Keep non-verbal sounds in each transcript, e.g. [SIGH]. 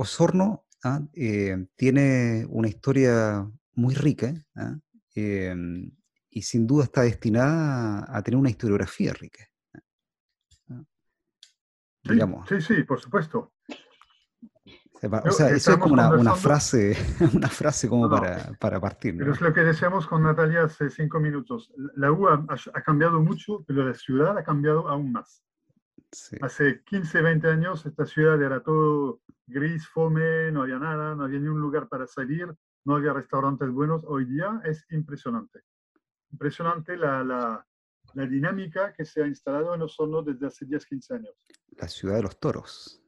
Osorno ¿ah? eh, tiene una historia muy rica ¿ah? em, y sin duda está destinada a tener una historiografía rica. Sí, sí, por supuesto. O sea, eso es como una, frase, [LAUGHS] una frase como para, para, partir. Pero es lo que decíamos con Natalia hace cinco minutos. La U ha, cambiado mucho, pero la ciudad ha cambiado aún más. Hace 15, 20 años esta ciudad era todo gris, fome, no había nada, no había ni un lugar para salir, no había restaurantes buenos. Hoy día es impresionante. Impresionante la, la, la dinámica que se ha instalado en Osorno desde hace 10, 15 años. La ciudad de los toros.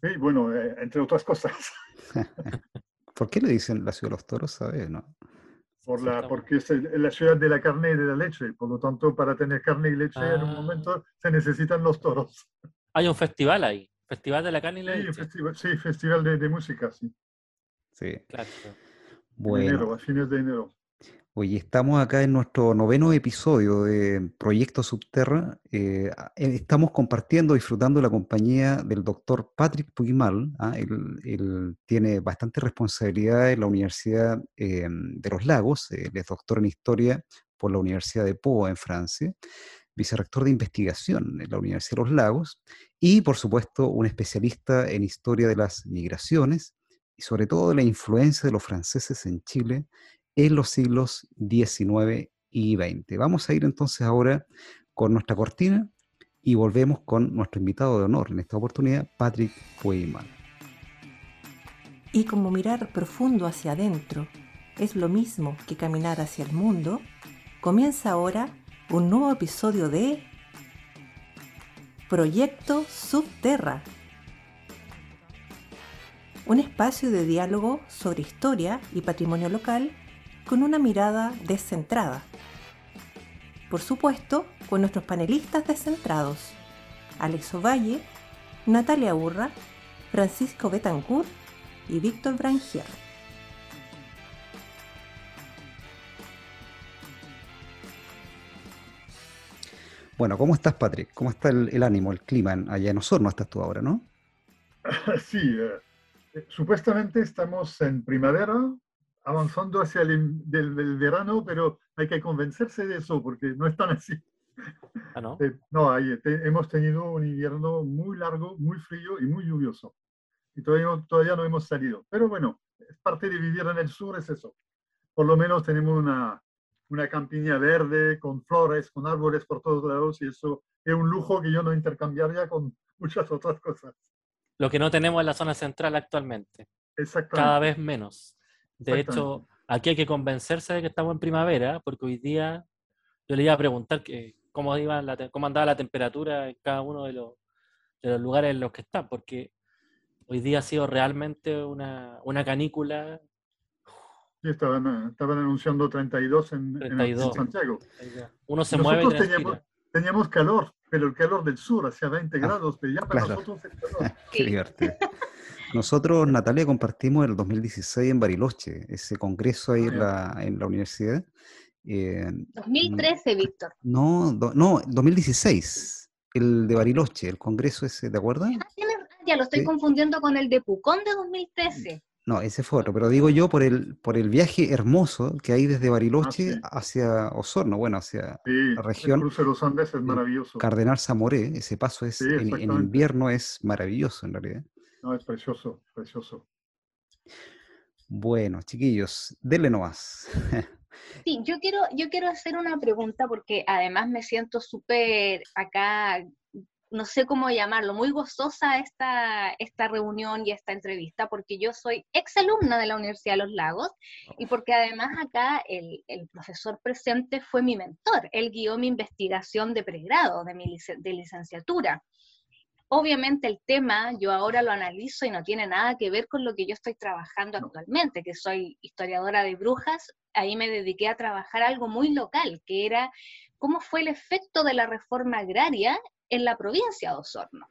Sí, bueno, eh, entre otras cosas. [LAUGHS] ¿Por qué le dicen la ciudad de los toros? ¿Sabes? No? Por la, porque es la ciudad de la carne y de la leche. Por lo tanto, para tener carne y leche en un ah. momento se necesitan los toros. Hay un festival ahí. Festival de la carne y la leche. Festival, sí, festival de, música, sí. Sí. Claro. Bueno. enero, a fines de enero. Oye, estamos acá en nuestro noveno episodio de Proyecto Subterra. Eh, eh, estamos compartiendo, disfrutando la compañía del doctor Patrick Puigmal. ¿ah? Él, tiene bastante responsabilidad en la Universidad eh, de los Lagos. Él es doctor en Historia por la Universidad de Po en Francia, vicerrector de investigación en la Universidad de los Lagos y, por supuesto, un especialista en historia de las migraciones y sobre todo de la influencia de los franceses en Chile en los siglos XIX y XX. Vamos a ir entonces ahora con nuestra cortina y volvemos con nuestro invitado de honor en esta oportunidad, Patrick Pueyman. Y como mirar profundo hacia adentro es lo mismo que caminar hacia el mundo, comienza ahora un nuevo episodio de Proyecto Subterra. Un espacio de diálogo sobre historia y patrimonio local con una mirada descentrada. Por supuesto, con nuestros panelistas descentrados, Alex Ovalle, Natalia Urra, Francisco Betancourt y Víctor Brangier. Bueno, ¿cómo estás, Patrick? ¿Cómo está el, ánimo, el clima allá en Osorno? Estás tú ahora, ¿no? [LAUGHS] Sí, eh, supuestamente estamos en primavera, avanzando hacia el, del, verano, pero hay que convencerse de eso porque no es tan así. ¿Ah, no? [LAUGHS] Eh, no, hemos tenido un invierno muy largo, muy frío y muy lluvioso. Y todavía, todavía no hemos salido. Pero bueno, es parte de vivir en el sur, es eso. Por lo menos tenemos una, una campiña verde, con flores, con árboles por todos lados, y eso es un lujo que yo no intercambiaría con muchas otras cosas. Lo que no tenemos en la zona central actualmente. Exactamente. Cada vez menos. De hecho, aquí hay que convencerse de que estamos en primavera, porque hoy día yo le iba a preguntar que, cómo, iba la, cómo andaba la temperatura en cada uno de los, de los lugares en los que está, porque hoy día ha sido realmente una, una canícula. Sí, estaban, estaban anunciando 32 en, en Santiago. Uno se mueve. Y teníamos, teníamos calor, pero el calor del sur, hacía 20 ah, grados, pero ya para nosotros es calor. [LAUGHS] Qué divertido. [LAUGHS] Nosotros, Natalia, compartimos el 2016 en Bariloche, ese congreso ahí en la, en la universidad. 2013, Víctor. No, no, 2016, el de Bariloche, el congreso ese, ¿de acuerdo? Ah, ya lo estoy confundiendo con el de Pucón de 2013. No, ese fue otro, pero digo yo por el, por el viaje hermoso que hay desde Bariloche ah, hacia Osorno, bueno, hacia la región. El cruce de los Andes es maravilloso. Cardenal Zamoré, ese paso es en, invierno es maravilloso en realidad. No, es precioso, precioso. Bueno, chiquillos, denle nomás. [LAUGHS] Sí, yo quiero, yo quiero hacer una pregunta porque además me siento súper acá, no sé cómo llamarlo, muy gozosa esta, esta reunión y esta entrevista porque yo soy exalumna de la Universidad de los Lagos y porque además acá el, el profesor presente fue mi mentor. Él guió mi investigación de pregrado, de mi de licenciatura. Obviamente el tema yo ahora lo analizo y no tiene nada que ver con lo que yo estoy trabajando actualmente, que soy historiadora de brujas. Ahí me dediqué a trabajar algo muy local, que era cómo fue el efecto de la reforma agraria en la provincia de Osorno.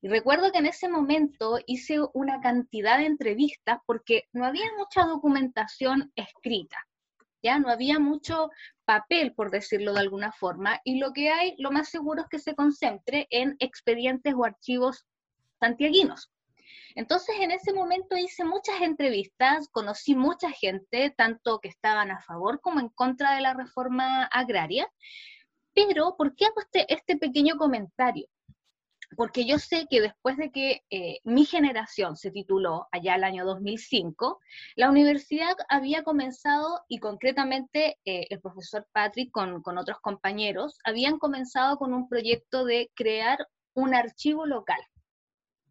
Y recuerdo que en ese momento hice una cantidad de entrevistas porque no había mucha documentación escrita. Ya no había mucho papel, por decirlo de alguna forma, y lo que hay, lo más seguro es que se concentre en expedientes o archivos santiaguinos. Entonces, en ese momento hice muchas entrevistas, conocí mucha gente, tanto que estaban a favor como en contra de la reforma agraria. Pero, ¿por qué hago este, este pequeño comentario? Porque yo sé que después de que eh, mi generación se tituló allá el año 2005, la universidad había comenzado, y concretamente eh, el profesor Patrick con, con otros compañeros, habían comenzado con un proyecto de crear un archivo local,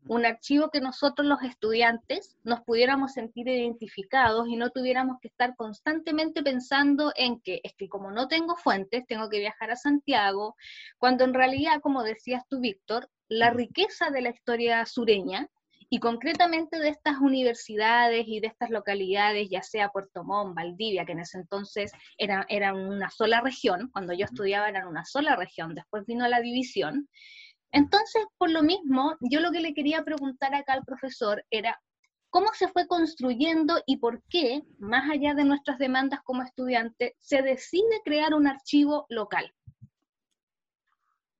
un archivo que nosotros los estudiantes nos pudiéramos sentir identificados y no tuviéramos que estar constantemente pensando en que es que como no tengo fuentes, tengo que viajar a Santiago, cuando en realidad, como decías tú, Víctor, la riqueza de la historia sureña y concretamente de estas universidades y de estas localidades, ya sea Puerto Montt, Valdivia, que en ese entonces eran era una sola región, cuando yo estudiaba eran una sola región, después vino la división. Entonces, por lo mismo, yo lo que le quería preguntar acá al profesor era, ¿cómo se fue construyendo y por qué, más allá de nuestras demandas como estudiante, se decide crear un archivo local?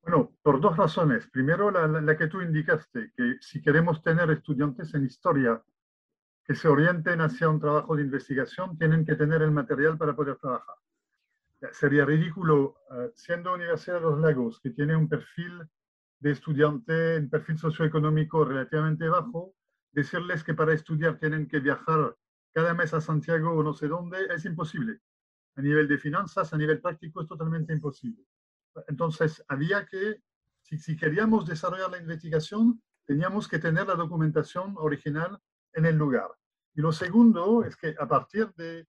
Bueno, por dos razones. Primero, la, que tú indicaste, que si queremos tener estudiantes en historia que se orienten hacia un trabajo de investigación, tienen que tener el material para poder trabajar. Sería ridículo, eh, siendo Universidad de los Lagos, que tiene un perfil de estudiante, un perfil socioeconómico relativamente bajo, decirles que para estudiar tienen que viajar cada mes a Santiago o no sé dónde, es imposible. A nivel de finanzas, a nivel práctico, es totalmente imposible. Entonces, había que, si, queríamos desarrollar la investigación, teníamos que tener la documentación original en el lugar. Y lo segundo es que a partir de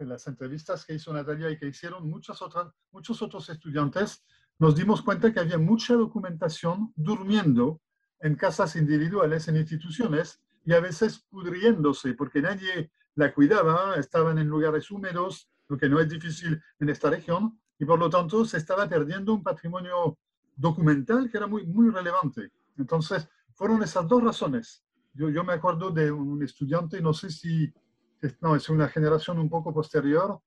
las entrevistas que hizo Natalia y que hicieron muchas otras, muchos otros estudiantes, nos dimos cuenta que había mucha documentación durmiendo en casas individuales, en instituciones, y a veces pudriéndose, porque nadie la cuidaba, estaban en lugares húmedos, lo que no es difícil en esta región, y por lo tanto se estaba perdiendo un patrimonio documental que era muy, muy relevante. Entonces, fueron esas dos razones. Yo, yo me acuerdo de un estudiante, no sé si, no, es una generación un poco posterior,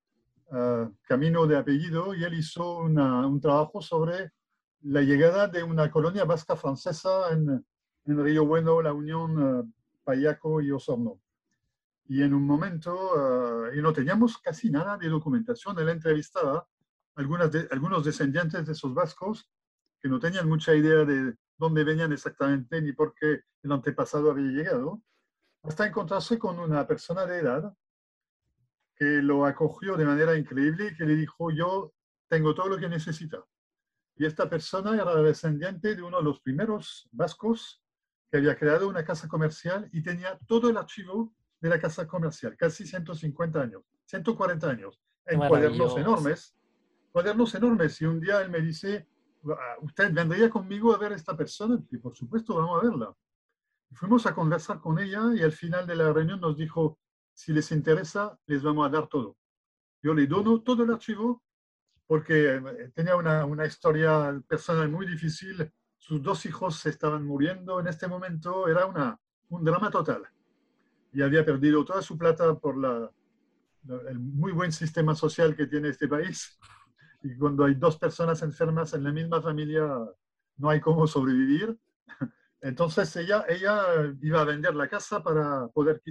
uh, Camino de apellido, y él hizo una, un trabajo sobre la llegada de una colonia vasca francesa en, en Río Bueno, la Unión uh, Payaco y Osorno. Y en un momento, uh, y no teníamos casi nada de documentación, él entrevistaba algunas de, algunos descendientes de esos vascos que no tenían mucha idea de dónde venían exactamente ni por qué el antepasado había llegado, hasta encontrarse con una persona de edad que lo acogió de manera increíble y que le dijo, yo tengo todo lo que necesita. Y esta persona era descendiente de uno de los primeros vascos que había creado una casa comercial y tenía todo el archivo de la casa comercial, casi 150 años, 140 años, en cuadernos enormes, cuadernos enormes. Y un día él me dice, ah, ¿usted vendría conmigo a ver a esta persona? Y por supuesto, vamos a verla. fuimos a conversar con ella y al final de la reunión nos dijo, si les interesa, les vamos a dar todo. Yo le dono todo el archivo porque eh, tenía una, una historia personal muy difícil. Sus dos hijos se estaban muriendo en este momento. Era una, un drama total. Y había perdido toda su plata por la, el muy buen sistema social que tiene este país y cuando hay dos personas enfermas en la misma familia no hay cómo sobrevivir. Entonces ella, ella iba a vender la casa para poder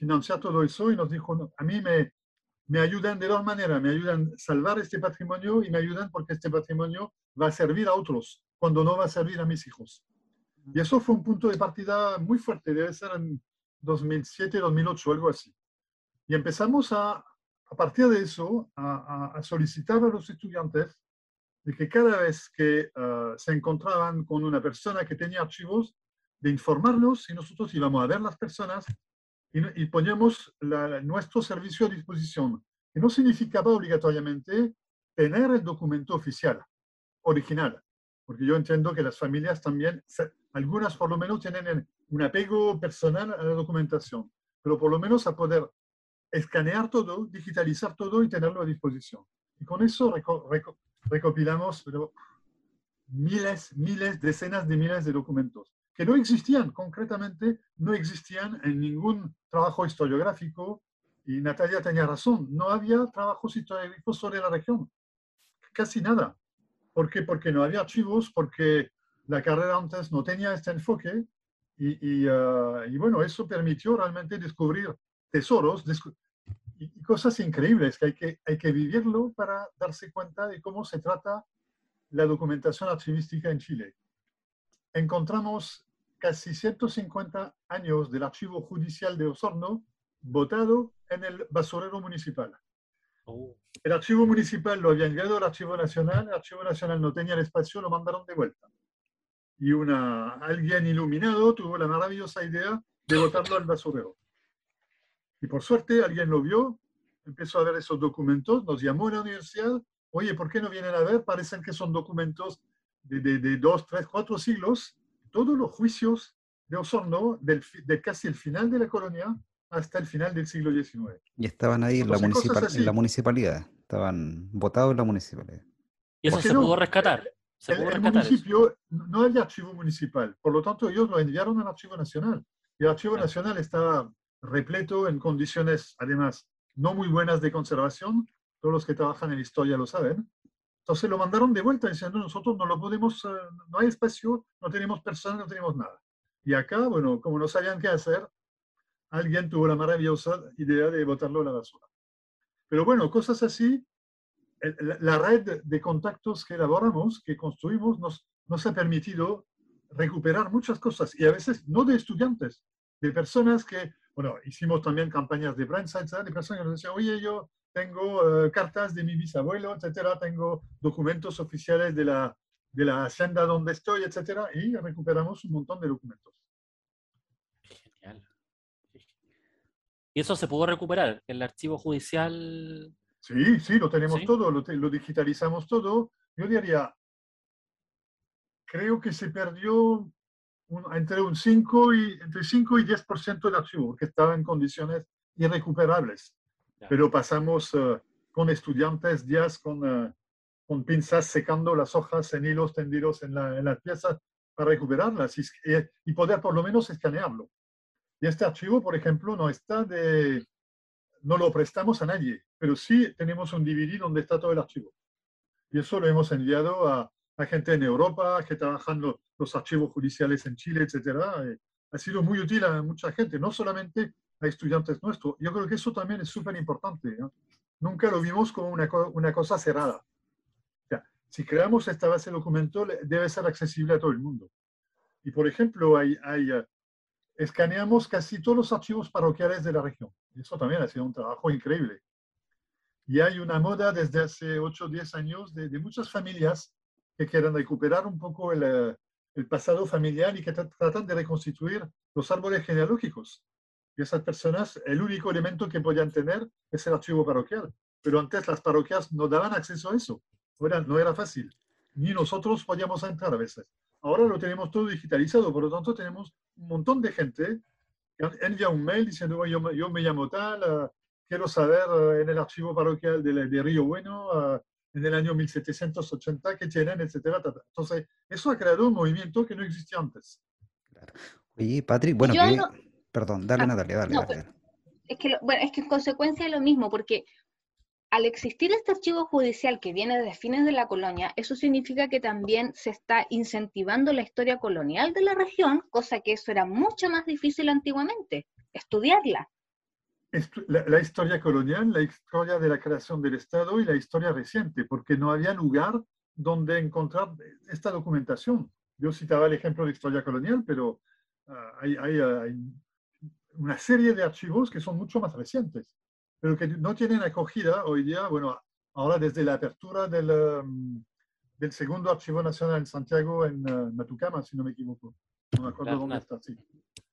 financiar todo eso y nos dijo, a mí me, me ayudan de dos maneras, me ayudan a salvar este patrimonio y me ayudan porque este patrimonio va a servir a otros cuando no va a servir a mis hijos. Y eso fue un punto de partida muy fuerte, debe ser en 2007, 2008, algo así. Y empezamos a, a partir de eso, a, solicitar a los estudiantes de que cada vez que ah, se encontraban con una persona que tenía archivos, de informarnos y nosotros íbamos a ver las personas y, y poníamos nuestro servicio a disposición. Que no significaba obligatoriamente tener el documento oficial, original, porque yo entiendo que las familias también, algunas por lo menos tienen un apego personal a la documentación, pero por lo menos a poder escanear todo, digitalizar todo y tenerlo a disposición. Y con eso recopilamos miles, miles, decenas de miles de documentos que no existían, concretamente, no existían en ningún trabajo historiográfico. Y Natalia tenía razón, no había trabajos historiográficos sobre la región, casi nada. ¿Por qué? Porque no había archivos, porque la carrera antes no tenía este enfoque Y, ah, y, bueno, eso permitió realmente descubrir tesoros y, cosas increíbles que hay, que hay que vivirlo para darse cuenta de cómo se trata la documentación archivística en Chile. Encontramos casi 150 años del archivo judicial de Osorno botado en el basurero municipal. Oh. El archivo municipal lo había enviado al archivo nacional, el archivo nacional no tenía el espacio, lo mandaron de vuelta y una, alguien iluminado tuvo la maravillosa idea de botarlo al basurero. Y por suerte alguien lo vio, empezó a ver esos documentos, nos llamó a la universidad, oye, ¿por qué no vienen a ver? Parecen que son documentos de, de, dos, tres, cuatro siglos, todos los juicios de Osorno, del, de casi el final de la colonia hasta el final del siglo XIX. Y estaban ahí en, la, en la, municipalidad, estaban votados en la municipalidad. ¿Y eso se pudo rescatar? el, municipio no hay archivo municipal, por lo tanto ellos lo enviaron al Archivo Nacional. Y el Archivo Nacional estaba repleto en condiciones, además, no muy buenas de conservación. Todos los que trabajan en historia lo saben. Entonces lo mandaron de vuelta diciendo, nosotros no lo podemos, eh, no hay espacio, no tenemos personas, no tenemos nada. Y acá, bueno, como no sabían qué hacer, alguien tuvo la maravillosa idea de botarlo a la basura. Pero bueno, cosas así la red de contactos que elaboramos, que construimos, nos, nos ha permitido recuperar muchas cosas y a veces no de estudiantes, de personas que, bueno, hicimos también campañas de prensa, de personas que nos decían, oye, yo tengo eh, cartas de mi bisabuelo, etcétera, tengo documentos oficiales de la, de la hacienda donde estoy, etcétera, y recuperamos un montón de documentos. Genial. ¿Y eso se pudo recuperar? ¿El archivo judicial Sí, sí, lo tenemos todo, lo, digitalizamos todo. Yo diría, creo que se perdió entre, un 5 y, entre 5 y 10% del archivo, que estaba en condiciones irrecuperables. Pero pasamos eh, con estudiantes días con, eh, con pinzas secando las hojas en hilos tendidos en, la, en las piezas para recuperarlas y, y poder por lo menos escanearlo. Y este archivo, por ejemplo, no está de, no lo prestamos a nadie, pero sí tenemos un DVD donde está todo el archivo. Y eso lo hemos enviado a, gente en Europa que trabajan los, archivos judiciales en Chile, etc. Eh, ha sido muy útil a mucha gente, no solamente a estudiantes nuestros. Yo creo que eso también es súper importante. Nunca lo vimos como una, una cosa cerrada. si creamos esta base de documento, debe ser accesible a todo el mundo. Y por ejemplo, hay, hay eh, escaneamos casi todos los archivos parroquiales de la región. Eso también ha sido un trabajo increíble. Y hay una moda desde hace 8 o 10 años de, muchas familias que quieren recuperar un poco el, eh, el pasado familiar y que tratan de reconstituir los árboles genealógicos. Y esas personas, el único elemento que podían tener es el archivo parroquial. Pero antes las parroquias no daban acceso a eso. No era, no era fácil. Ni nosotros podíamos entrar a veces. Ahora lo tenemos todo digitalizado, por lo tanto tenemos un montón de gente que envía un mail diciendo, yo, yo me llamo tal, ah, quiero saber ah, en el archivo parroquial de, Río Bueno, ah, en el año 1780, qué tienen, etcétera. Entonces, eso ha creado un movimiento que no existía antes. Claro. Oye, Patrick, bueno, perdón, dale, Natalia, dale, dale. Es que, bueno, es que en consecuencia es lo mismo, porque al existir este archivo judicial que viene desde fines de la colonia, eso significa que también se está incentivando la historia colonial de la región, cosa que eso era mucho más difícil antiguamente, estudiarla. La, historia colonial, la historia de la creación del Estado y la historia reciente, porque no había lugar donde encontrar esta documentación. Yo citaba el ejemplo de historia colonial, pero ah, hay una serie de archivos que son mucho más recientes pero que no tienen acogida hoy día, bueno, ahora desde la apertura del, um, del segundo Archivo Nacional en Santiago, en uh, Matucama, si no me equivoco. No me acuerdo dónde está, sí.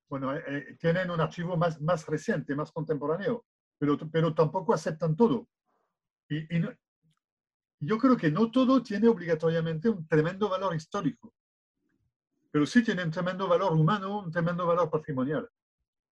Bueno, eh, eh, tienen un archivo más, más reciente, más contemporáneo, pero, pero tampoco aceptan todo. Y, y yo creo que no todo tiene obligatoriamente un tremendo valor histórico, pero sí tiene un tremendo valor humano, un tremendo valor patrimonial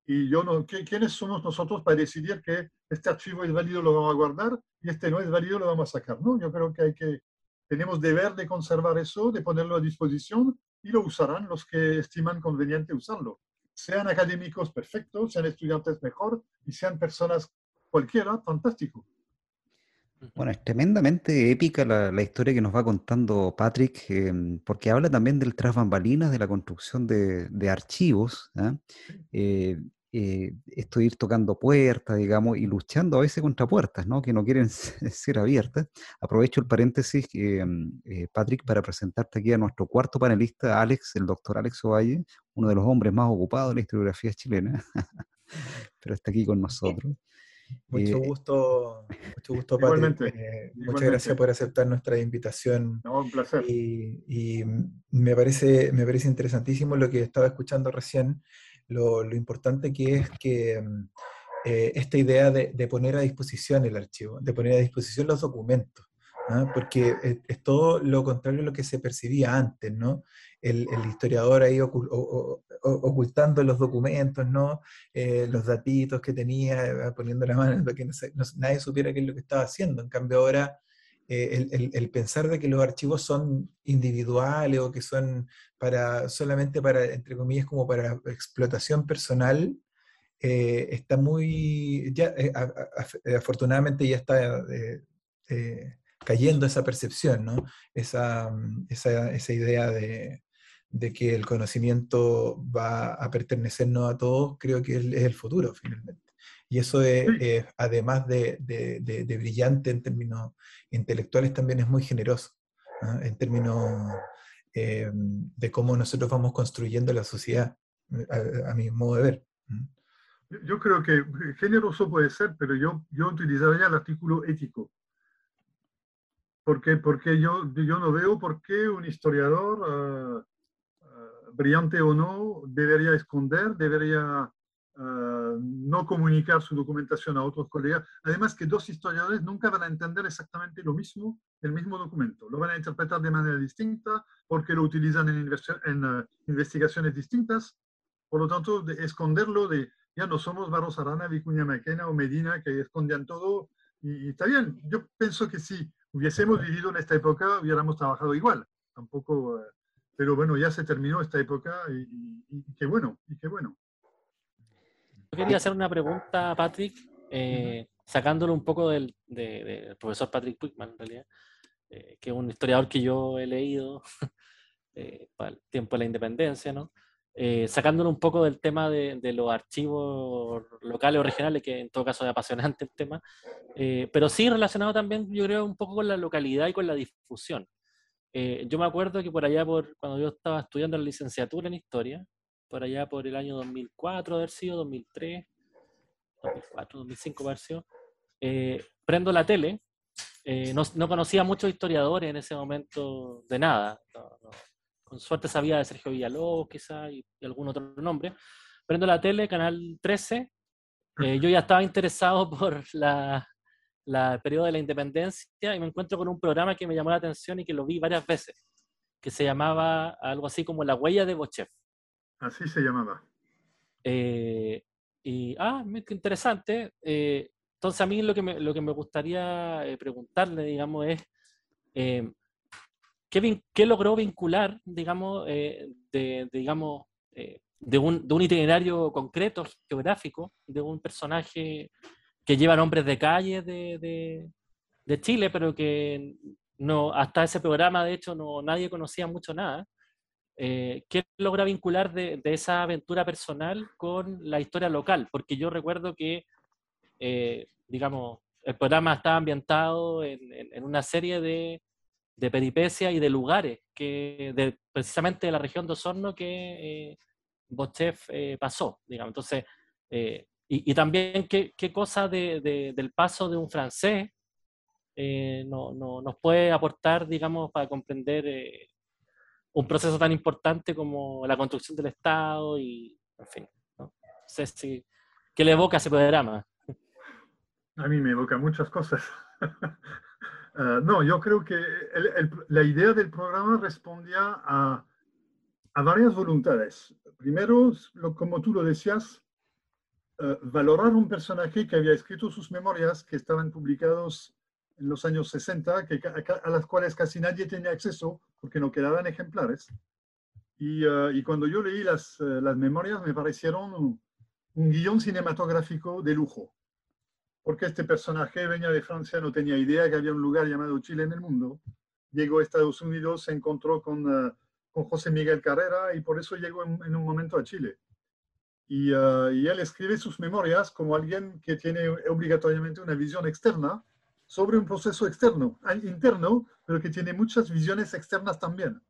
y yo no, ¿quiénes somos nosotros para decidir que este archivo es válido, lo vamos a guardar, y este no es válido, lo vamos a sacar? No, yo creo que, hay que tenemos deber de conservar eso, de ponerlo a disposición, y lo usarán los que estiman conveniente usarlo. Sean académicos, perfectos, sean estudiantes, mejor, y sean personas cualquiera, fantástico. Bueno, es tremendamente épica la, historia que nos va contando Patrick, em, porque habla también del tras bambalinas, de la construcción de, archivos. ¿ah? Eh, eh, esto de ir tocando puertas, digamos, y luchando a veces contra puertas, ¿no? Que no quieren [LAUGHS] ser abiertas. Aprovecho el paréntesis, em, eh, Patrick, para presentarte aquí a nuestro cuarto panelista, Alex, el doctor Alex Ovalle, uno de los hombres más ocupados de la historiografía chilena, [LAUGHS] pero está aquí con nosotros. Mucho eh, gusto, mucho gusto, Patrick. muchas gracias por aceptar nuestra invitación. un placer. Y, me, parece, me parece interesantísimo lo que estaba escuchando recién, lo, importante que es que mm, eh, esta idea de, poner a disposición el archivo, de poner a disposición los documentos, ¿ah? porque es, todo lo contrario a lo que se percibía antes, ¿no? El, historiador ahí ocultando los documentos, ¿no? Eh, los datitos que tenía, eh, poniendo la mano para que nadie supiera qué es lo que estaba haciendo. En cambio ahora eh, el, pensar de que los archivos son individuales o que son para solamente para, entre comillas, como para explotación personal, eh, está muy, ya, eh, afortunadamente ya está cayendo esa percepción, ¿no? esa, mm, esa, esa idea de, de, que el conocimiento va a pertenecernos a todos, creo que es el futuro finalmente. Y eso es, además de, de, brillante en términos intelectuales, también es muy generoso, ¿ah? en términos eh, de cómo nosotros vamos construyendo la sociedad, a, mi modo de ver. Yo creo que generoso puede ser, pero yo, yo utilizaría el artículo ético. Porque, porque yo, yo no veo por qué un historiador, ah, ah, brillante o no, debería esconder, debería Ah, no comunicar su documentación a otros colegas. Además que dos historiadores nunca van a entender exactamente lo mismo, el mismo documento. Lo van a interpretar de manera distinta porque lo utilizan en, ah, investigaciones distintas. Por lo tanto, de esconderlo de, ya no somos Barros Arana, Vicuña Maquena o Medina que escondían todo. Y, está bien, yo pienso que si hubiésemos vivido en esta época, hubiéramos trabajado igual. Tampoco, ah, pero bueno, ya se terminó esta época y, y qué bueno, y qué bueno quería hacer una pregunta Patrick, eh, sacándolo un poco del, profesor Patrick Puigman, en realidad, eh, que es un historiador que yo he leído [LAUGHS] eh, para el tiempo de la independencia, ¿no? sacándolo un poco del tema de, los archivos locales o regionales, que en todo caso es apasionante el tema, pero sí relacionado también, yo creo, un poco con la localidad y con la difusión. yo me acuerdo que por allá, por, cuando yo estaba estudiando la licenciatura en historia, por allá por el año 2004, haber sido 2003, 2004, 2005, haber sido, eh, prendo la tele. Eh, no, no, conocía muchos historiadores en ese momento de nada. con suerte sabía de Sergio Villalobos, quizá, y, algún otro nombre. Prendo la tele, Canal 13. Eh, yo ya estaba interesado [LAUGHS] por la, la periodo de la independencia y me encuentro con un programa que me llamó la atención y que lo vi varias veces, que se llamaba algo así como La huella de Bochef. Así se llamaba. Eh, y, ah, qué interesante. Eh, entonces a mí lo que me, lo que me gustaría eh, preguntarle, digamos, es ¿qué, ¿qué, logró vincular, digamos, de, digamos, de un, de, un, itinerario concreto, geográfico, de un personaje que lleva nombres de calles de, de, de Chile, pero que no, hasta ese programa, de hecho, no, nadie conocía mucho nada. Eh, ¿qué logra vincular de, esa aventura personal con la historia local? Porque yo recuerdo que, eh, digamos, el programa estaba ambientado en, una serie de, peripecias y de lugares que de, precisamente de la región de Osorno que eh, eh, pasó, digamos. Entonces, y, también qué, qué cosa del paso de un francés no, nos puede aportar, digamos, para comprender un proceso tan importante como la construcción del Estado y, en fin, ¿no? sé si, ¿qué le evoca ese programa? A mí me evoca muchas cosas. Ah, [LAUGHS] no, yo creo que la idea del programa respondía a, a varias voluntades. Primero, lo, como tú lo decías, ah, valorar un personaje que había escrito sus memorias, que estaban publicados en los años 60, que, a, las cuales casi nadie tenía acceso porque no quedaban ejemplares. Y, uh, y cuando yo leí las, uh, las, memorias me parecieron un, guion cinematográfico de lujo. porque este personaje venía de Francia, no tenía idea que había un lugar llamado Chile en el mundo. Llegó a Estados Unidos, se encontró con, eh, con José Miguel Carrera y por eso llegó en, un momento a Chile. Y, y, él escribe sus memorias como alguien que tiene obligatoriamente una visión externa sobre un proceso externo, interno, pero que tiene muchas visiones externas también,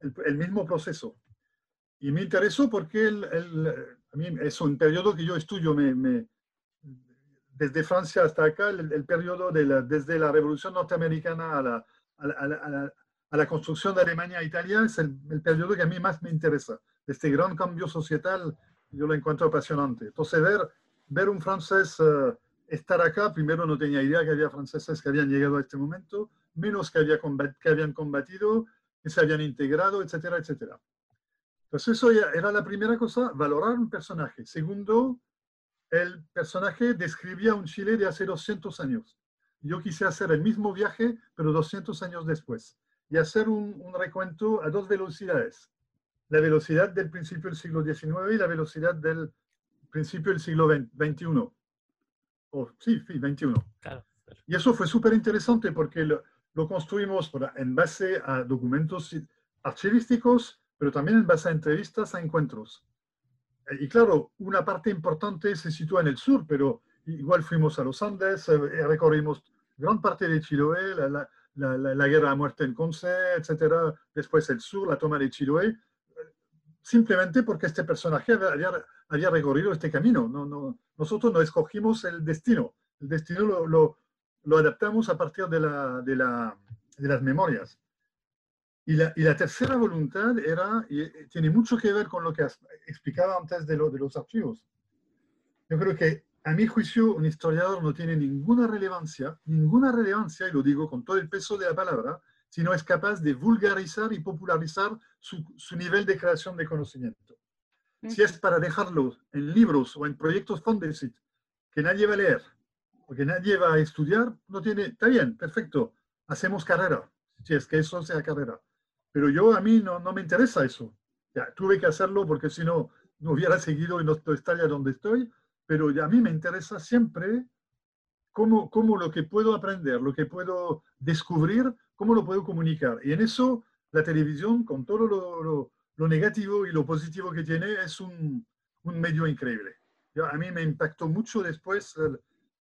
el, mismo proceso. Y me interesó porque el, a mí es un periodo que yo estudio, me, desde Francia hasta acá, el, periodo de la, desde la Revolución Norteamericana a la, a la, construcción de Alemania e Italia, es el, periodo que a mí más me interesa. Este gran cambio societal, yo lo encuentro apasionante. Entonces, ver, ver un francés eh, estar acá, primero no tenía idea que había franceses que habían llegado a este momento, menos que, había que habían combatido, que se habían integrado, etcétera, etcétera. Entonces, eso era la primera cosa, valorar un personaje. Segundo, el personaje describía un Chile de hace 200 años. Yo quise hacer el mismo viaje, pero 200 años después, y hacer un, recuento a dos velocidades. La velocidad del principio del siglo XIX y la velocidad del principio del siglo XXI. Oh, sí, sí, XXI. Y eso fue súper interesante porque lo, lo construimos en base a documentos archivísticos, pero también en base a entrevistas, a encuentros. Y claro, una parte importante se sitúa en el sur, pero igual fuimos a los Andes, eh, recorrimos gran parte de Chiloé, la, la, la, guerra a muerte en Conce, etc. Después el sur, la toma de Chiloé, simplemente porque este personaje había, había recorrido este camino. No, no, nosotros no escogimos el destino, el destino lo, lo, lo adaptamos a partir de, la, de, la, de las memorias. Y la, y la, tercera voluntad era, y eh, tiene mucho que ver con lo que explicaba antes de, lo, de los archivos. Yo creo que, a mi juicio, un historiador no tiene ninguna relevancia, ninguna relevancia, y lo digo con todo el peso de la palabra, si no es capaz de vulgarizar y popularizar su, su nivel de creación de conocimiento. Si es para dejarlo en libros o en proyectos Fondesit que nadie va a leer o que nadie va a estudiar, no tiene, está bien, perfecto, hacemos carrera, si es que eso sea carrera pero yo a mí no, no me interesa eso. Ya, tuve que hacerlo porque si no, no hubiera seguido y no estaría donde estoy, pero a mí me interesa siempre cómo, cómo lo que puedo aprender, lo que puedo descubrir, cómo lo puedo comunicar. Y en eso la televisión, con todo lo, lo, negativo y lo positivo que tiene, es un, un medio increíble. Ya, a mí me impactó mucho después,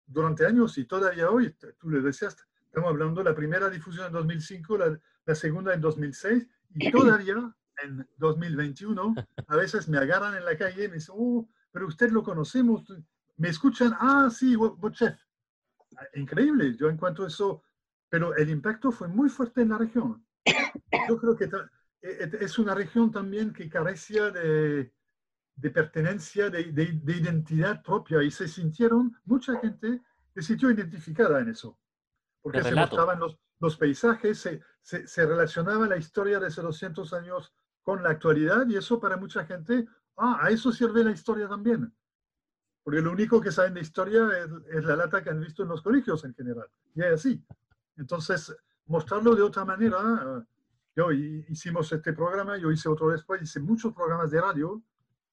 durante años y todavía hoy, tú le decías, estamos hablando de la primera difusión en 2005, la, la segunda en 2006 y [CLEARS THROAT] todavía en 2021 a veces me agarran en la calle y me dicen, oh, pero usted lo conocemos, me escuchan, ah, sí, chef. Increíble, yo encuentro eso, pero el impacto fue muy fuerte en la región. [COUGHS] Yo creo que e, e, es una región también que carecía de, de pertenencia, de, de, de, identidad propia y se sintieron, mucha gente se sintió identificada en eso, porque se mostraban los, los paisajes, se, se, relacionaba la historia de hace 200 años con la actualidad y eso para mucha gente, ah, a eso sirve la historia también. Porque lo único que saben de historia es, la lata que han visto en los colegios en general. Y es así. Entonces, mostrarlo de otra manera, ah, yo hicimos este programa, yo hice otro después, hice muchos programas de radio,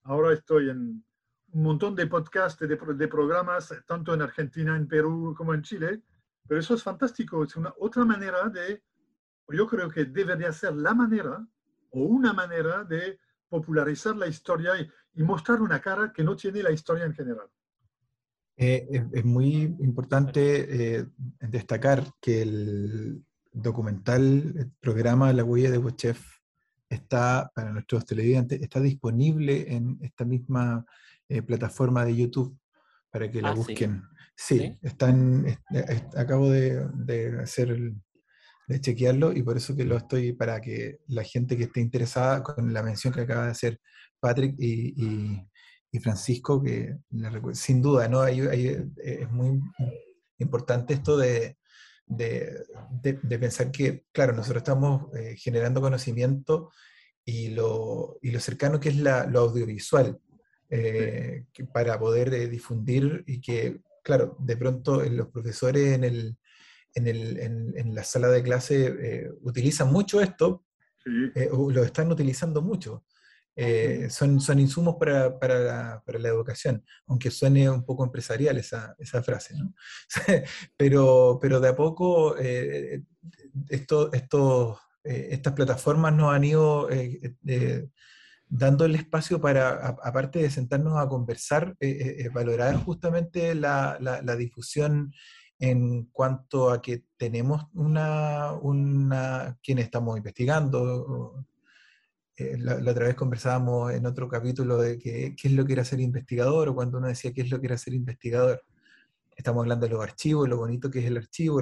ahora estoy en un montón de podcasts, de, de programas, tanto en Argentina, en Perú como en Chile, pero eso es fantástico, es una otra manera de, yo creo que debería ser la manera o una manera de popularizar la historia y, mostrar una cara que no tiene la historia en general. Eh, es, muy importante eh, destacar que el documental, el programa La huella de Bochef está, para nuestros televidentes, está disponible en esta misma eh, plataforma de YouTube para que la ah, busquen. Sí, están, acabo de, hacer de chequearlo y por eso que lo estoy, para que la gente que esté interesada con la mención que acaba de hacer Patrick y, Francisco, que sin duda, ¿no? Eh, es muy importante esto de, pensar que, claro, nosotros estamos eh, generando conocimiento y lo, y lo cercano que es la, lo audiovisual, eh, para poder difundir y que claro, de pronto los profesores en, el, en, el, en, la sala de clase eh, utilizan mucho esto, eh, lo están utilizando mucho. eh, son, son insumos para, para, la, educación, aunque suene un poco empresarial esa, esa frase, ¿no? [LAUGHS] pero, pero de a poco eh, esto, esto, eh, estas plataformas nos han ido dando el espacio para, aparte de sentarnos a conversar, valorar justamente la, la, difusión en cuanto a que tenemos una, una quien estamos investigando, eh, la, otra vez conversábamos en otro capítulo de qué es lo que era ser investigador, o cuando uno decía qué es lo que era ser investigador. Estamos hablando de los archivos, lo bonito que es el archivo,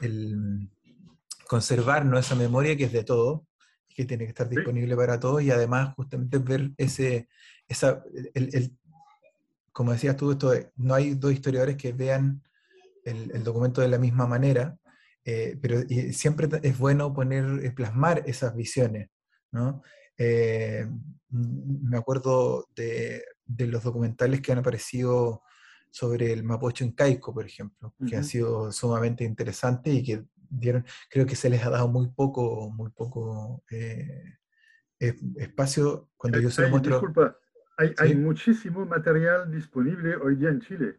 el, conservar esa memoria que es de todo, que tiene que estar disponible para todos, y además justamente ver ese, esa, el, como decías tú, esto no hay dos historiadores que vean el, documento de la misma manera, eh, pero siempre es bueno poner, eh, plasmar esas visiones, ¿no? Eh, me acuerdo de, de, los documentales que han aparecido sobre el Mapocho en Caico, por ejemplo, que ha sido sumamente interesante y que dieron, creo que se les ha dado muy poco, muy poco espacio cuando yo se lo muestro. Disculpa, hay, hay muchísimo material disponible hoy día en Chile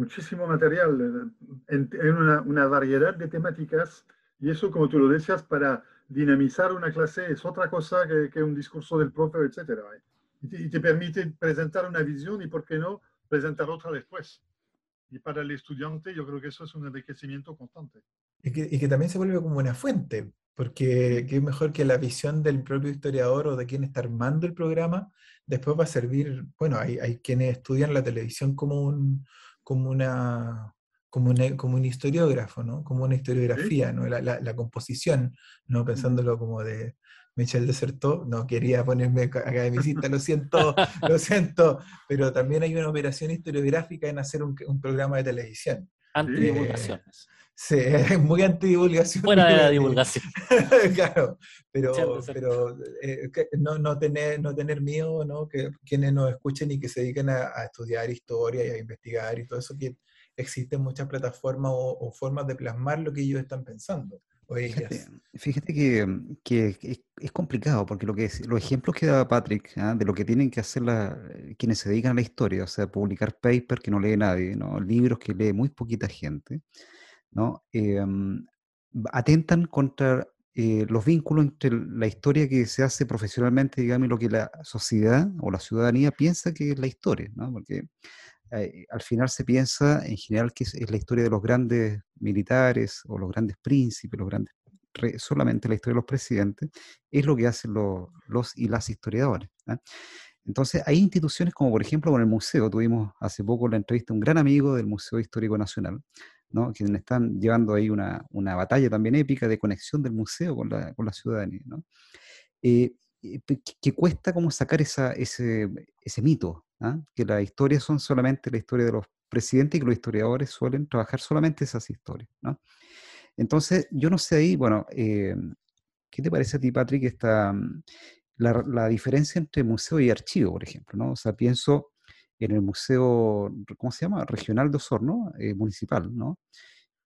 muchísimo material en, una, variedad de temáticas y eso, como tú lo decías, para dinamizar una clase es otra cosa que, un discurso del profe, etc. ¿eh? Y te, permite presentar una visión y, ¿por qué no, presentar otra después? Y para el estudiante yo creo que eso es un enriquecimiento constante. Y que, y que también se vuelve como una fuente, porque qué mejor que la visión del propio historiador o de quien está armando el programa, después va a servir, bueno, hay, hay quienes estudian la televisión como un, como una como un, como un historiógrafo, ¿no? Como una historiografía, ¿no? La, la, composición, ¿no? Pensándolo como de Michel Desertó, no quería ponerme academicista, lo siento, [LAUGHS] lo siento, pero también hay una operación historiográfica en hacer un, un programa de televisión. Antidivulgaciones. Sí, es [LAUGHS] muy antidivulgación. Fuera de la [LAUGHS] divulgación. claro, pero, pero eh, no, no, tener, no tener miedo, ¿no? Que quienes nos escuchen y que se dediquen a, estudiar historia y a investigar y todo eso, que existen muchas plataformas o, formas de plasmar lo que ellos están pensando. Fíjate, que, que es, complicado, porque lo que los ejemplos que da Patrick ¿ah? de lo que tienen que hacer la, quienes se dedican a la historia, o sea, publicar papers que no lee nadie, ¿no? libros que lee muy poquita gente, ¿no? Em, atentan contra eh, los vínculos entre la historia que se hace profesionalmente, digamos, y lo que la sociedad o la ciudadanía piensa que es la historia, ¿no? porque eh, al final se piensa en general que es, la historia de los grandes militares o los grandes príncipes, los grandes, solamente la historia de los presidentes, es lo que hacen los, y las historiadores. Entonces, hay instituciones como, por ejemplo, con el museo, tuvimos hace poco la entrevista a un gran amigo del Museo Histórico Nacional, ¿no? quienes están llevando ahí una, una, batalla también épica de conexión del museo con la, con la ciudadanía, ¿no? Eh, que, cuesta como sacar ese, ese mito, ¿ah? que las historias son solamente la historia de los presidentes y que los historiadores suelen trabajar solamente esas historias. ¿no? Entonces, yo no sé ahí, bueno, eh, ¿qué te parece a ti, Patrick, esta, la, la, diferencia entre museo y archivo, por ejemplo? ¿no? O sea, pienso en el Museo, ¿cómo se llama? Regional de Osorno, eh, municipal, ¿no?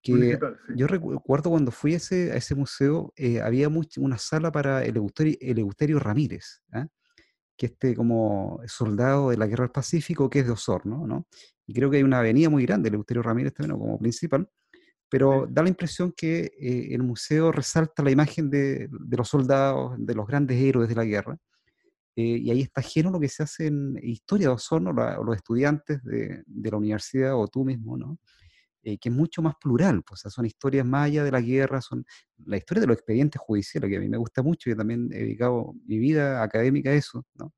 Que yo recuerdo cuando fui a ese, a ese museo, eh, había una sala para el Eleuterio, Ramírez, ¿ah? que este como soldado de la Guerra del Pacífico, que es de Osorno, ¿no? Y creo que hay una avenida muy grande, Eleuterio Ramírez también, como principal, pero da la impresión que eh, el museo resalta la imagen de, de, los soldados, de los grandes héroes de la guerra, eh, y ahí está lleno lo que se hace en historia de Osorno, o los estudiantes de, de, la universidad o tú mismo, ¿no? Eh, que es mucho más plural, pues, son historias más allá de la guerra, son la historia de los expedientes judiciales, que a mí me gusta mucho, yo también he dedicado mi vida académica a eso, ¿no?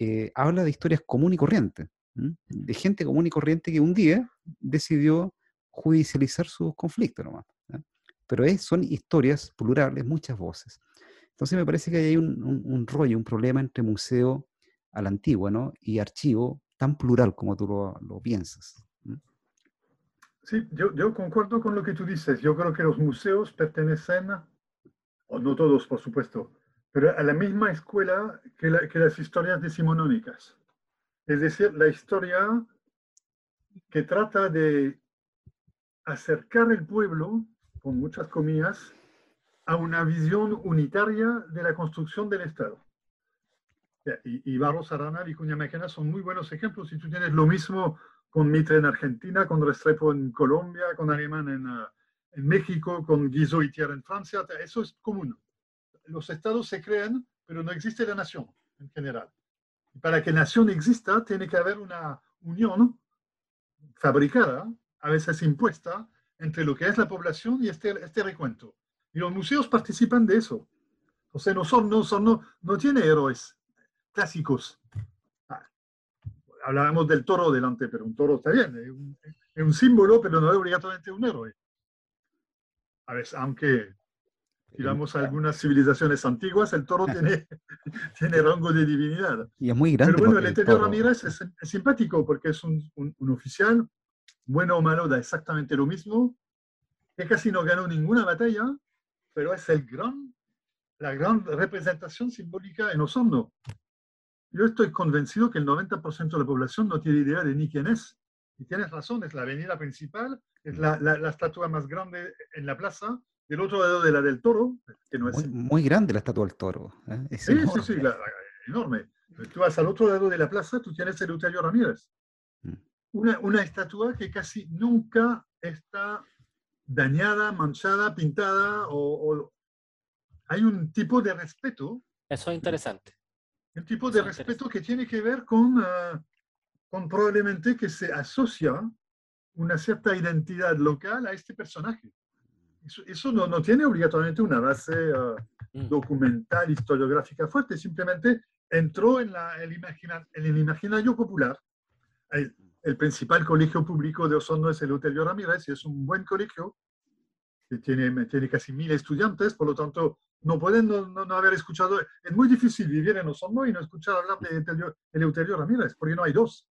Eh, habla de historias común y corriente, de gente común y corriente que un día decidió judicializar sus conflictos nomás. Pero es, son historias plurales, muchas voces. Entonces me parece que hay un, rollo, un problema entre museo a la antigua ¿no? y archivo tan plural como tú lo, piensas. Sí, yo, yo, concuerdo con lo que tú dices. Yo creo que los museos pertenecen, o no todos por supuesto, pero a la misma escuela que, que las historias decimonónicas. Es decir, la historia que trata de acercar el pueblo, con muchas comillas, a una visión unitaria de la construcción del Estado. Y, y Barros Arana, Vicuña Mackenna son muy buenos ejemplos. Si tú tienes lo mismo con Mitre en Argentina, con Restrepo en Colombia, con Alemán en, uh, en México, con Guizot y Thiers en Francia, eso es común. Los estados se crean, pero no existe la nación en general. Y para que nación exista, tiene que haber una unión fabricada, a veces impuesta, entre lo que es la población y este, este recuento. Y los museos participan de eso. O sea, no, son, no, son, no, no tiene héroes clásicos. Ah, hablábamos del toro delante, pero un toro está bien, es un, es un símbolo, pero no es obligatoriamente un héroe. A veces, aunque digamos, algunas civilizaciones antiguas, el toro tiene, [LAUGHS] tiene rango de divinidad. Y es muy grande. Pero bueno, el Etelio Ramírez es, es, simpático porque es un, un, un, oficial, bueno o malo, da exactamente lo mismo, que casi no ganó ninguna batalla, pero es el gran, la gran representación simbólica en Osorno. Yo estoy convencido que el 90% de la población no tiene idea de ni quién es. Y tienes razón, es la avenida principal, es la, la, la estatua más grande en la plaza, del otro lado de la del toro, que no es... Muy, muy grande la estatua del toro. ¿eh? sí, enorme. sí, sí, la, enorme. Tú vas al otro lado de la plaza, tú tienes el Euterio Ramírez. Una, una estatua que casi nunca está dañada, manchada, pintada, o, o, hay un tipo de respeto. Eso es interesante. Un tipo de respeto que tiene que ver con, uh, con probablemente que se asocia una cierta identidad local a este personaje. Eso, eso no, no, tiene obligatoriamente una base uh, documental, historiográfica fuerte, simplemente entró en, la, el, imagina, en el imaginario popular. El, principal colegio público de Osorno es el Hotelio Ramírez y es un buen colegio que tiene, tiene casi mil estudiantes, por lo tanto no pueden no, no, no haber escuchado. Es muy difícil vivir en Osorno y no escuchar hablar de Eleuterio Ramírez, porque no hay dos.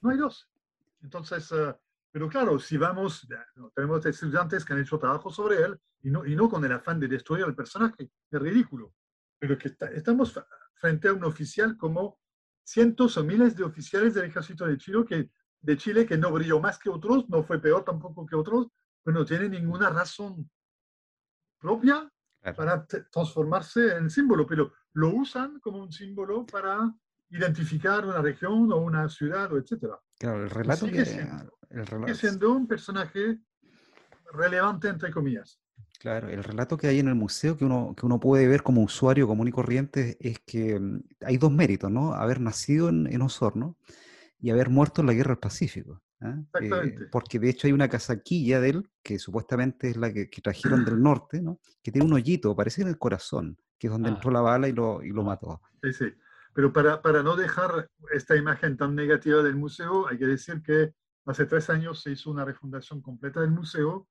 No hay dos. Entonces, uh, pero claro, si vamos, tenemos estudiantes que han hecho trabajo sobre él y no, y no con el afán de destruir al personaje, es ridículo. Pero que está, estamos frente a un oficial como cientos o miles de oficiales del ejército de Chile, que, de Chile que no brilló más que otros, no fue peor tampoco que otros, pero no tiene ninguna razón propia para transformarse en símbolo, pero lo usan como un símbolo para identificar una región o una ciudad, o etcétera. Claro, el relato que, siendo, el relato, siendo un personaje relevante, entre comillas. Claro, el relato que hay en el museo que uno, que uno puede ver como usuario común y corriente es que mm, hay dos méritos, ¿no? Haber nacido en, en Osorno y haber muerto en la Guerra del Pacífico. ¿eh? Exactamente. Eh, porque de hecho hay una casaquilla de él, que supuestamente es la que, que, trajeron del norte, ¿no? Que tiene un hoyito, parece en el corazón, que es donde ah. entró la bala y lo, y lo mató. Sí, sí. Pero para, para, no dejar esta imagen tan negativa del museo, hay que decir que hace tres años se hizo una refundación completa del museo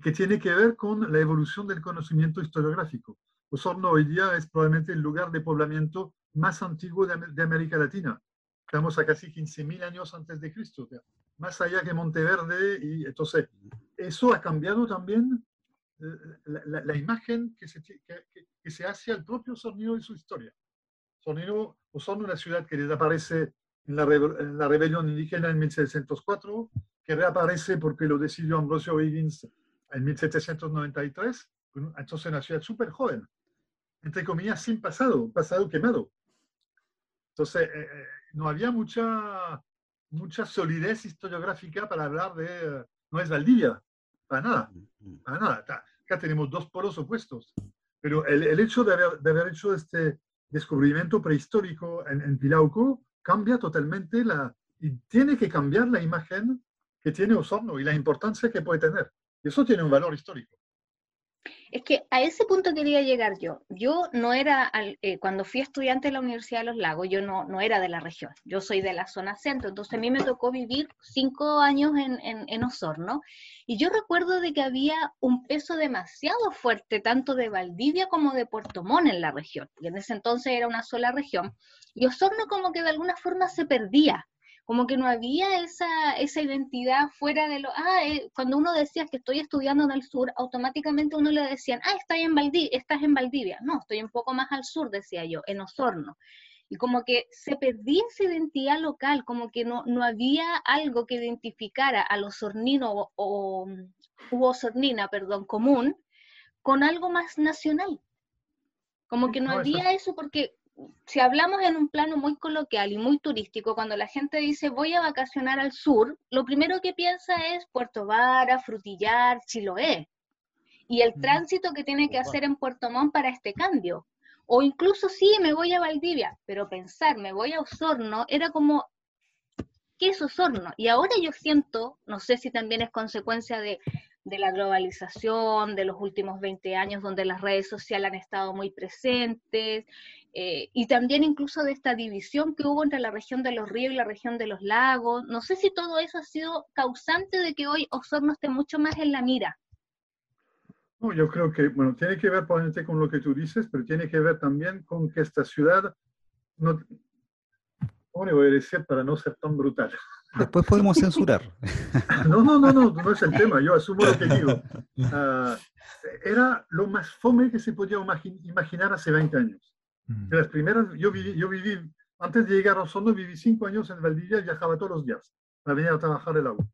que tiene que ver con la evolución del conocimiento historiográfico. Osorno hoy día es probablemente el lugar de poblamiento más antiguo de, de América Latina. Estamos a casi 15.000 años antes de Cristo, más allá que Monteverde. Y entonces, eso ha cambiado también eh, la, la, la imagen que se, que, que se hace al propio Osorno y su historia. Osorno, Osorno, una ciudad que desaparece en la, en la, rebelión indígena en 1704, que reaparece porque lo decidió Ambrosio Higgins en 1793, entonces una ciudad súper joven, entre comillas, sin pasado, pasado quemado. Entonces, eh, no había mucha, mucha solidez historiográfica para hablar de, no es Valdivia, para nada, para nada. Acá tenemos dos polos opuestos, pero el, el hecho de haber, de haber hecho este, descubrimiento prehistórico en, en, Pilauco cambia totalmente la, y tiene que cambiar la imagen que tiene Osorno y la importancia que puede tener. Eso tiene un valor histórico. Es que a ese punto quería llegar yo. Yo no era, eh, cuando fui estudiante de la Universidad de los Lagos, yo no, no era de la región, yo soy de la zona centro, entonces a mí me tocó vivir cinco años en, en, en Osorno, y yo recuerdo de que había un peso demasiado fuerte, tanto de Valdivia como de Puerto Montt en la región, y en ese entonces era una sola región, y Osorno como que de alguna forma se perdía, como que no había esa, esa identidad fuera de lo, ah, eh, cuando uno decía que estoy estudiando en el sur, automáticamente uno le decían, ah, estás en, Valdivia, estás en Valdivia. No, estoy un poco más al sur, decía yo, en Osorno. Y como que se perdía esa identidad local, como que no, no había algo que identificara al osornino o, o u osornina, perdón, común, con algo más nacional. Como que no había eso porque si hablamos en un plano muy coloquial y muy turístico, cuando la gente dice voy a vacacionar al sur, lo primero que piensa es Puerto Vara, Frutillar, Chiloé. Y el tránsito que tiene que hacer en Puerto Montt para este cambio. O incluso sí, me voy a Valdivia, pero pensar, me voy a Osorno, era como, ¿qué es Osorno? Y ahora yo siento, no sé si también es consecuencia de, de la globalización, de los últimos 20 años donde las redes sociales han estado muy presentes, eh, y también incluso de esta división que hubo entre la región de los ríos y la región de los lagos. No sé si todo eso ha sido causante de que hoy Osorno esté mucho más en la mira. No, yo creo que, bueno, tiene que ver probablemente con lo que tú dices, pero tiene que ver también con que esta ciudad, no, ¿cómo le voy a decir para no ser tan brutal? Después podemos censurar. [LAUGHS] No, no, no, no, no es el tema, yo asumo lo que digo. [LAUGHS] Ah, era lo más fome que se podía imaginar hace 20 años. Mm. las primeras, yo viví, yo viví, antes de llegar a Osorno, viví cinco años en Valdivia viajaba todos los días para venir a trabajar el agua,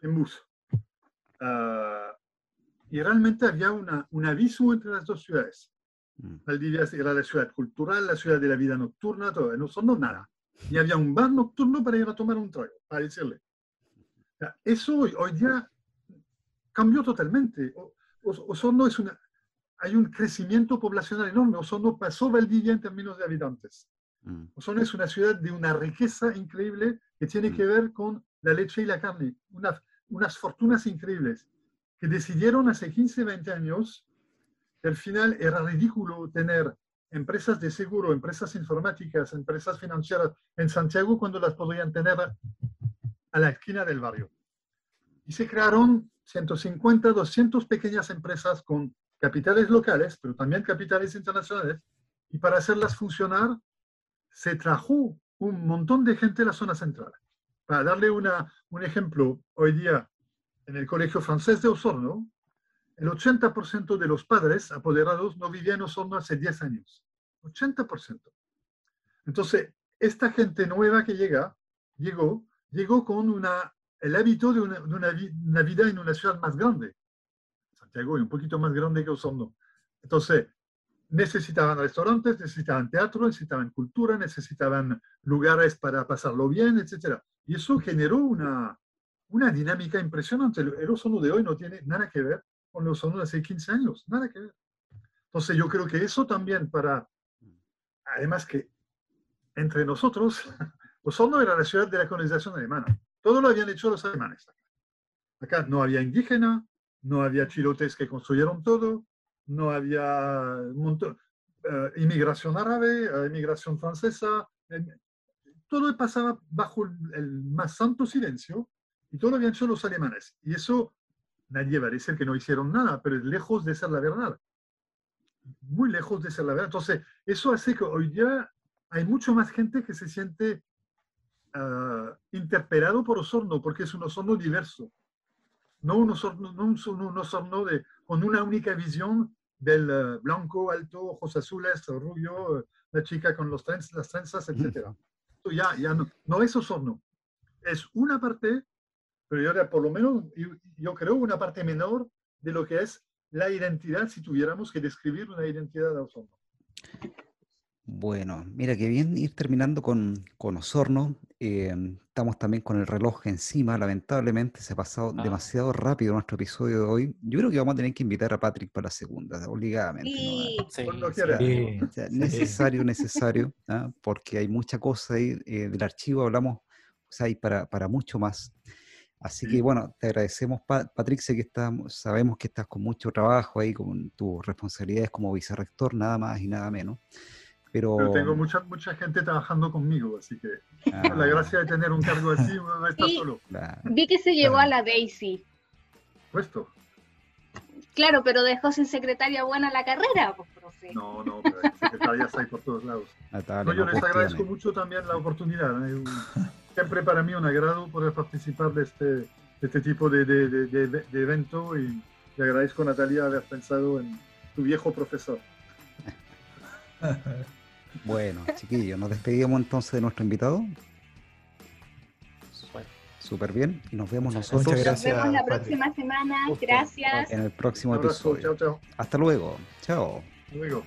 en bus. Uh, y realmente había una, un abismo entre las dos ciudades. Mm. Valdivia era la ciudad cultural, la ciudad de la vida nocturna, todo. En Osorno nada. Y había un bar nocturno para ir a tomar un trago, para decirle. Eso hoy, hoy día cambió totalmente. Osorno es una, hay un crecimiento poblacional enorme. Osorno pasó Valdivia en términos de habitantes. Mm. Osorno es una ciudad de una riqueza increíble que tiene mm. que ver con la leche y la carne, unas, unas fortunas increíbles que decidieron hace 15, 20 años que al final era ridículo tener empresas de seguro, empresas informáticas, empresas financieras en Santiago cuando las podrían tener a la esquina del barrio. Y se crearon 150, 200 pequeñas empresas con capitales locales, pero también capitales internacionales, y para hacerlas funcionar se trajo un montón de gente a la zona central. Para darle una, un ejemplo, hoy día en el Colegio Francés de Osorno, el 80% de los padres apoderados no vivían en Osorno hace 10 años. 80%. Entonces, esta gente nueva que llega, llegó, llegó con una, el hábito de una, de una vida en una ciudad más grande. Santiago es un poquito más grande que Osorno. Entonces, necesitaban restaurantes, necesitaban teatro, necesitaban cultura, necesitaban lugares para pasarlo bien, etc. Y eso generó una, una dinámica impresionante. El Osorno de hoy no tiene nada que ver con el Osorno de hace 15 años, nada que ver. Entonces, yo creo que eso también para, además que entre nosotros, [LAUGHS] Osorno era la ciudad de la colonización alemana. Todo lo habían hecho los alemanes. Acá no había indígena, no había chilotes que construyeron todo, no había eh, inmigración árabe, eh, inmigración francesa, todo pasaba bajo el más santo silencio y todo lo habían hecho los alemanes. Y eso nadie va a decir que no hicieron nada, pero es lejos de ser la verdad. Muy lejos de ser la verdad. Entonces, eso hace que hoy día hay mucho más gente que se siente uh, interpelado por Osorno, porque es un Osorno diverso no un Osorno, no un, de, con una única visión del eh, blanco, alto, ojos azules, rubio, eh, la chica con los trens, las trenzas, etc. ya, ya no, no es Osorno. Es una parte, pero yo por lo menos, yo creo una parte menor de lo que es la identidad, si tuviéramos que describir una identidad de Osorno. Bueno, mira, que bien ir terminando con, con Osorno. Eh, estamos también con el reloj encima, lamentablemente se ha pasado ah. demasiado rápido nuestro episodio de hoy. Yo creo que vamos a tener que invitar a Patrick para la segunda, obligadamente. Sí, sí, necesario, necesario, ¿ah? porque hay mucha cosa ahí eh, del archivo, hablamos, o sea, hay para, para mucho más. Así que bueno, te agradecemos, Patrick, sé que estamos, sabemos que estás con mucho trabajo ahí, con tus responsabilidades como vicerrector, nada más y nada menos. Pero... tengo mucha, mucha gente trabajando conmigo, así que [LAUGHS] la ah. gracia de tener un cargo así [LAUGHS] no está solo. Vi que se llevó a la Daisy. Puesto. Claro, pero dejó sin secretaria buena la carrera, pues, profe. No, no, pero secretarias hay por todos lados. no, yo les agradezco mucho también la oportunidad. Siempre para mí un agrado poder participar de este, de este tipo de, de, de, de evento y le agradezco, Natalia, haber pensado en tu viejo profesor. [LAUGHS] Bueno, chiquillos, nos despedimos entonces de nuestro invitado. Súper bien. Y nos vemos nosotros. Muchas gracias. Nos vemos la próxima semana. Gracias. En el próximo episodio. Hasta luego. Chao. Hasta luego.